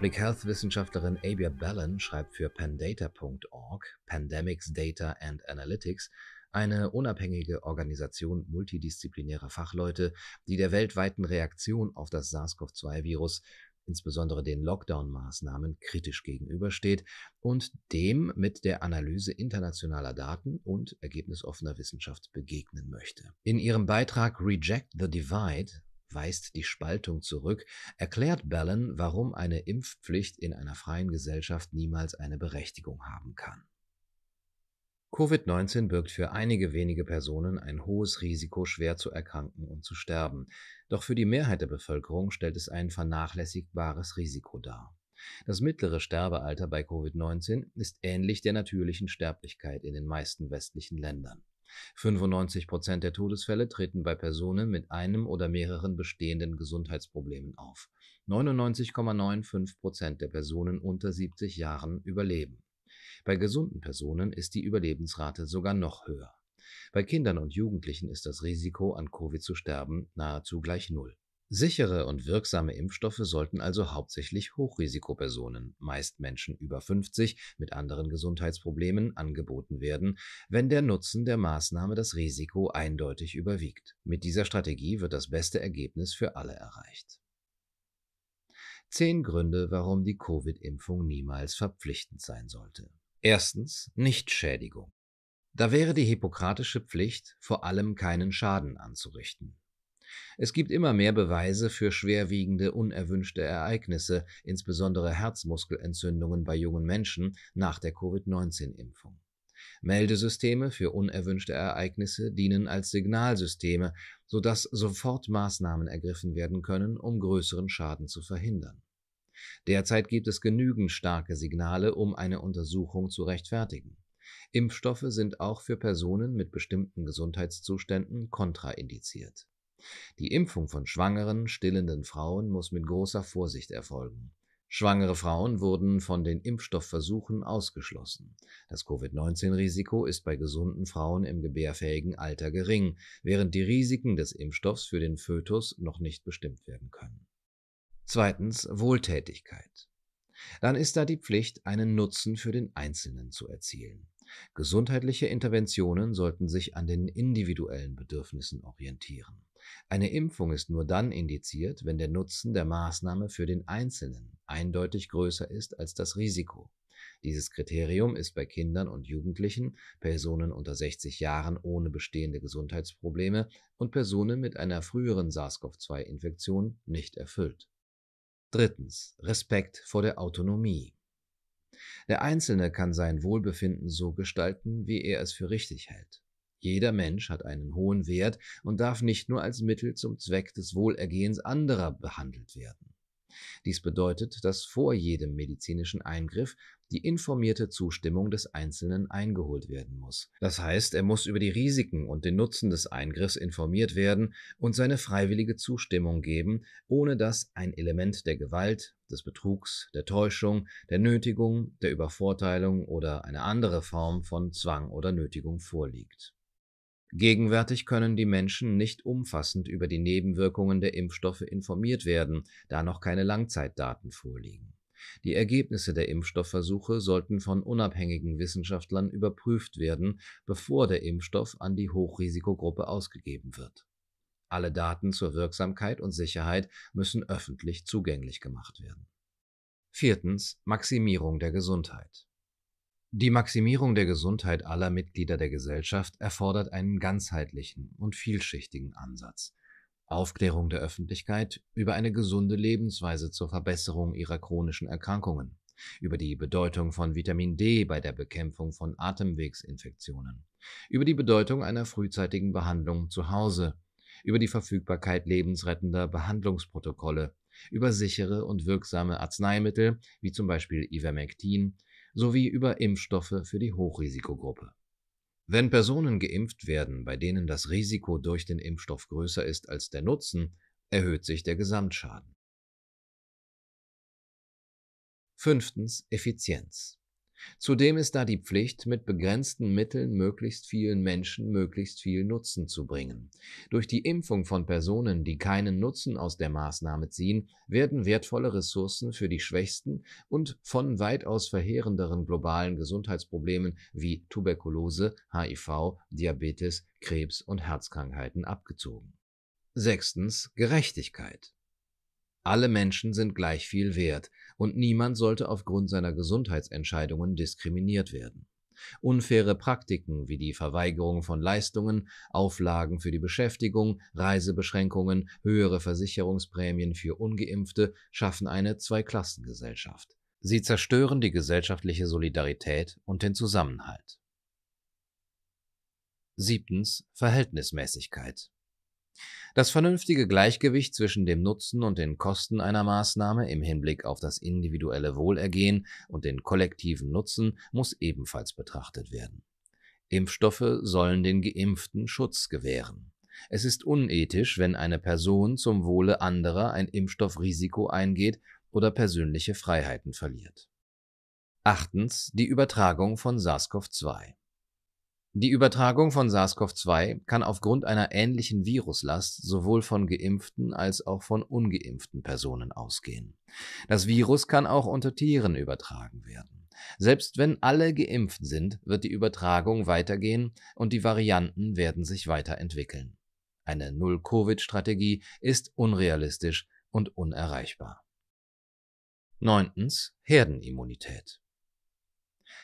Public Health Wissenschaftlerin Abia Ballon schreibt für pandata.org, Pandemics Data and Analytics, eine unabhängige Organisation multidisziplinärer Fachleute, die der weltweiten Reaktion auf das SARS-CoV-2-Virus insbesondere den Lockdown-Maßnahmen, kritisch gegenübersteht und dem mit der Analyse internationaler Daten und ergebnisoffener Wissenschaft begegnen möchte. In ihrem Beitrag Reject the Divide weist die Spaltung zurück, erklärt Ballon, warum eine Impfpflicht in einer freien Gesellschaft niemals eine Berechtigung haben kann. Covid-19 birgt für einige wenige Personen ein hohes Risiko, schwer zu erkranken und zu sterben. Doch für die Mehrheit der Bevölkerung stellt es ein vernachlässigbares Risiko dar. Das mittlere Sterbealter bei Covid-19 ist ähnlich der natürlichen Sterblichkeit in den meisten westlichen Ländern. 95 Prozent der Todesfälle treten bei Personen mit einem oder mehreren bestehenden Gesundheitsproblemen auf. 99,95 Prozent der Personen unter 70 Jahren überleben. Bei gesunden Personen ist die Überlebensrate sogar noch höher. Bei Kindern und Jugendlichen ist das Risiko, an Covid zu sterben, nahezu gleich Null. Sichere und wirksame Impfstoffe sollten also hauptsächlich Hochrisikopersonen, meist Menschen über 50 mit anderen Gesundheitsproblemen, angeboten werden, wenn der Nutzen der Maßnahme das Risiko eindeutig überwiegt. Mit dieser Strategie wird das beste Ergebnis für alle erreicht. Zehn Gründe, warum die Covid-Impfung niemals verpflichtend sein sollte. Erstens Nichtschädigung. Da wäre die hippokratische Pflicht, vor allem keinen Schaden anzurichten. Es gibt immer mehr Beweise für schwerwiegende unerwünschte Ereignisse, insbesondere Herzmuskelentzündungen bei jungen Menschen nach der Covid-19-Impfung. Meldesysteme für unerwünschte Ereignisse dienen als Signalsysteme, sodass sofort Maßnahmen ergriffen werden können, um größeren Schaden zu verhindern. Derzeit gibt es genügend starke Signale, um eine Untersuchung zu rechtfertigen. Impfstoffe sind auch für Personen mit bestimmten Gesundheitszuständen kontraindiziert. Die Impfung von schwangeren, stillenden Frauen muss mit großer Vorsicht erfolgen. Schwangere Frauen wurden von den Impfstoffversuchen ausgeschlossen. Das Covid-19-Risiko ist bei gesunden Frauen im gebärfähigen Alter gering, während die Risiken des Impfstoffs für den Fötus noch nicht bestimmt werden können. Zweitens Wohltätigkeit. Dann ist da die Pflicht, einen Nutzen für den Einzelnen zu erzielen. Gesundheitliche Interventionen sollten sich an den individuellen Bedürfnissen orientieren. Eine Impfung ist nur dann indiziert, wenn der Nutzen der Maßnahme für den Einzelnen eindeutig größer ist als das Risiko. Dieses Kriterium ist bei Kindern und Jugendlichen, Personen unter 60 Jahren ohne bestehende Gesundheitsprobleme und Personen mit einer früheren SARS-CoV-2-Infektion nicht erfüllt. Drittens. Respekt vor der Autonomie. Der Einzelne kann sein Wohlbefinden so gestalten, wie er es für richtig hält. Jeder Mensch hat einen hohen Wert und darf nicht nur als Mittel zum Zweck des Wohlergehens anderer behandelt werden. Dies bedeutet, dass vor jedem medizinischen Eingriff die informierte Zustimmung des Einzelnen eingeholt werden muss. Das heißt, er muss über die Risiken und den Nutzen des Eingriffs informiert werden und seine freiwillige Zustimmung geben, ohne dass ein Element der Gewalt, des Betrugs, der Täuschung, der Nötigung, der Übervorteilung oder eine andere Form von Zwang oder Nötigung vorliegt. Gegenwärtig können die Menschen nicht umfassend über die Nebenwirkungen der Impfstoffe informiert werden, da noch keine Langzeitdaten vorliegen. Die Ergebnisse der Impfstoffversuche sollten von unabhängigen Wissenschaftlern überprüft werden, bevor der Impfstoff an die Hochrisikogruppe ausgegeben wird. Alle Daten zur Wirksamkeit und Sicherheit müssen öffentlich zugänglich gemacht werden. Viertens. Maximierung der Gesundheit. Die Maximierung der Gesundheit aller Mitglieder der Gesellschaft erfordert einen ganzheitlichen und vielschichtigen Ansatz. Aufklärung der Öffentlichkeit über eine gesunde Lebensweise zur Verbesserung ihrer chronischen Erkrankungen, über die Bedeutung von Vitamin D bei der Bekämpfung von Atemwegsinfektionen, über die Bedeutung einer frühzeitigen Behandlung zu Hause, über die Verfügbarkeit lebensrettender Behandlungsprotokolle, über sichere und wirksame Arzneimittel wie zum Beispiel Ivermectin, sowie über Impfstoffe für die Hochrisikogruppe. Wenn Personen geimpft werden, bei denen das Risiko durch den Impfstoff größer ist als der Nutzen, erhöht sich der Gesamtschaden. Fünftens Effizienz. Zudem ist da die Pflicht, mit begrenzten Mitteln möglichst vielen Menschen möglichst viel Nutzen zu bringen. Durch die Impfung von Personen, die keinen Nutzen aus der Maßnahme ziehen, werden wertvolle Ressourcen für die Schwächsten und von weitaus verheerenderen globalen Gesundheitsproblemen wie Tuberkulose, HIV, Diabetes, Krebs und Herzkrankheiten abgezogen. Sechstens Gerechtigkeit. Alle Menschen sind gleich viel wert und niemand sollte aufgrund seiner Gesundheitsentscheidungen diskriminiert werden. Unfaire Praktiken wie die Verweigerung von Leistungen, Auflagen für die Beschäftigung, Reisebeschränkungen, höhere Versicherungsprämien für ungeimpfte schaffen eine Zweiklassengesellschaft. Sie zerstören die gesellschaftliche Solidarität und den Zusammenhalt. Siebtens Verhältnismäßigkeit. Das vernünftige Gleichgewicht zwischen dem Nutzen und den Kosten einer Maßnahme im Hinblick auf das individuelle Wohlergehen und den kollektiven Nutzen muss ebenfalls betrachtet werden. Impfstoffe sollen den Geimpften Schutz gewähren. Es ist unethisch, wenn eine Person zum Wohle anderer ein Impfstoffrisiko eingeht oder persönliche Freiheiten verliert. Achtens. Die Übertragung von SARS-CoV-2 die Übertragung von SARS-CoV-2 kann aufgrund einer ähnlichen Viruslast sowohl von geimpften als auch von ungeimpften Personen ausgehen. Das Virus kann auch unter Tieren übertragen werden. Selbst wenn alle geimpft sind, wird die Übertragung weitergehen und die Varianten werden sich weiterentwickeln. Eine Null-Covid-Strategie ist unrealistisch und unerreichbar. Neuntens Herdenimmunität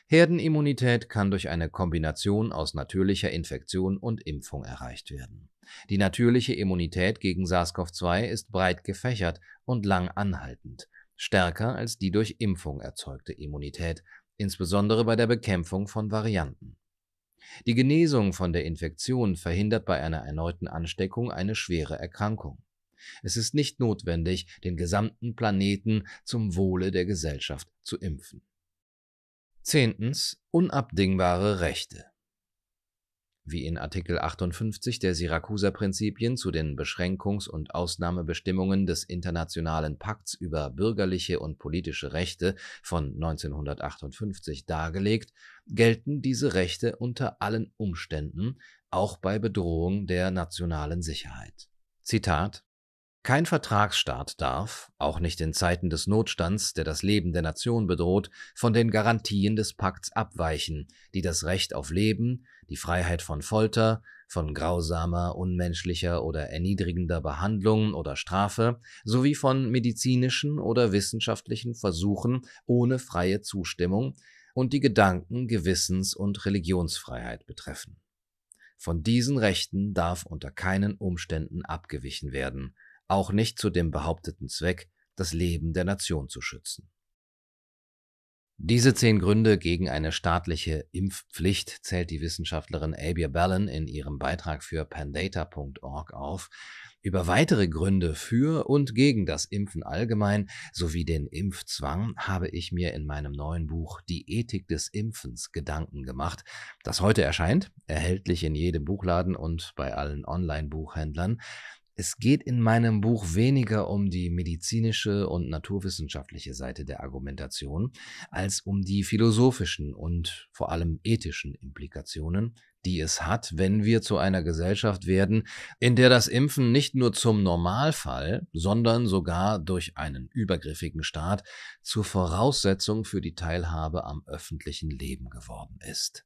Herdenimmunität kann durch eine Kombination aus natürlicher Infektion und Impfung erreicht werden. Die natürliche Immunität gegen SARS-CoV-2 ist breit gefächert und lang anhaltend, stärker als die durch Impfung erzeugte Immunität, insbesondere bei der Bekämpfung von Varianten. Die Genesung von der Infektion verhindert bei einer erneuten Ansteckung eine schwere Erkrankung. Es ist nicht notwendig, den gesamten Planeten zum Wohle der Gesellschaft zu impfen. Zehntens. Unabdingbare Rechte. Wie in Artikel 58 der Syrakuser Prinzipien zu den Beschränkungs- und Ausnahmebestimmungen des Internationalen Pakts über bürgerliche und politische Rechte von 1958 dargelegt, gelten diese Rechte unter allen Umständen, auch bei Bedrohung der nationalen Sicherheit. Zitat kein Vertragsstaat darf, auch nicht in Zeiten des Notstands, der das Leben der Nation bedroht, von den Garantien des Pakts abweichen, die das Recht auf Leben, die Freiheit von Folter, von grausamer, unmenschlicher oder erniedrigender Behandlung oder Strafe sowie von medizinischen oder wissenschaftlichen Versuchen ohne freie Zustimmung und die Gedanken-, Gewissens- und Religionsfreiheit betreffen. Von diesen Rechten darf unter keinen Umständen abgewichen werden, auch nicht zu dem behaupteten Zweck, das Leben der Nation zu schützen. Diese zehn Gründe gegen eine staatliche Impfpflicht zählt die Wissenschaftlerin Abia Ballon in ihrem Beitrag für pandata.org auf. Über weitere Gründe für und gegen das Impfen allgemein sowie den Impfzwang habe ich mir in meinem neuen Buch Die Ethik des Impfens Gedanken gemacht, das heute erscheint, erhältlich in jedem Buchladen und bei allen Online-Buchhändlern. Es geht in meinem Buch weniger um die medizinische und naturwissenschaftliche Seite der Argumentation als um die philosophischen und vor allem ethischen Implikationen, die es hat, wenn wir zu einer Gesellschaft werden, in der das Impfen nicht nur zum Normalfall, sondern sogar durch einen übergriffigen Staat zur Voraussetzung für die Teilhabe am öffentlichen Leben geworden ist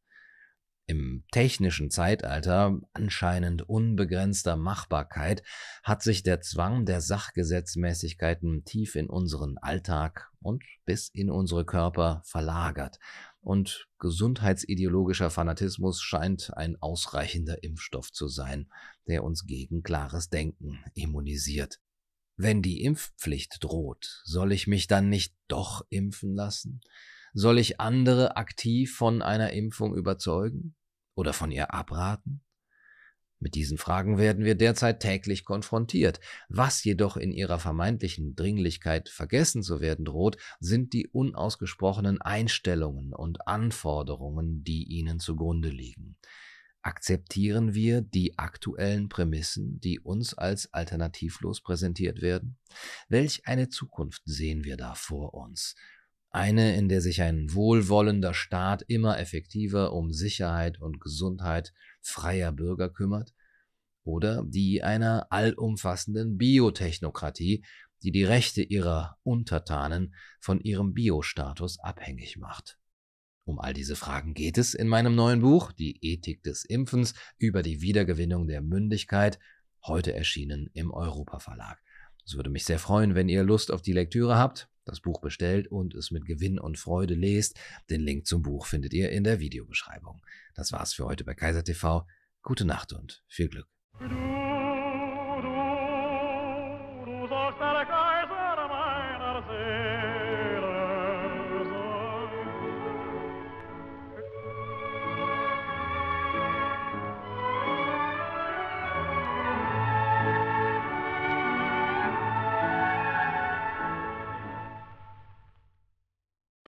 im technischen Zeitalter anscheinend unbegrenzter Machbarkeit hat sich der Zwang der Sachgesetzmäßigkeiten tief in unseren Alltag und bis in unsere Körper verlagert, und gesundheitsideologischer Fanatismus scheint ein ausreichender Impfstoff zu sein, der uns gegen klares Denken immunisiert. Wenn die Impfpflicht droht, soll ich mich dann nicht doch impfen lassen? Soll ich andere aktiv von einer Impfung überzeugen? Oder von ihr abraten? Mit diesen Fragen werden wir derzeit täglich konfrontiert. Was jedoch in ihrer vermeintlichen Dringlichkeit vergessen zu werden droht, sind die unausgesprochenen Einstellungen und Anforderungen, die ihnen zugrunde liegen. Akzeptieren wir die aktuellen Prämissen, die uns als alternativlos präsentiert werden? Welch eine Zukunft sehen wir da vor uns? Eine, in der sich ein wohlwollender Staat immer effektiver um Sicherheit und Gesundheit freier Bürger kümmert? Oder die einer allumfassenden Biotechnokratie, die die Rechte ihrer Untertanen von ihrem Biostatus abhängig macht? Um all diese Fragen geht es in meinem neuen Buch, Die Ethik des Impfens über die Wiedergewinnung der Mündigkeit, heute erschienen im Europa Verlag. Es würde mich sehr freuen, wenn ihr Lust auf die Lektüre habt, das Buch bestellt und es mit Gewinn und Freude lest. Den Link zum Buch findet ihr in der Videobeschreibung. Das war's für heute bei Kaiser TV. Gute Nacht und viel Glück.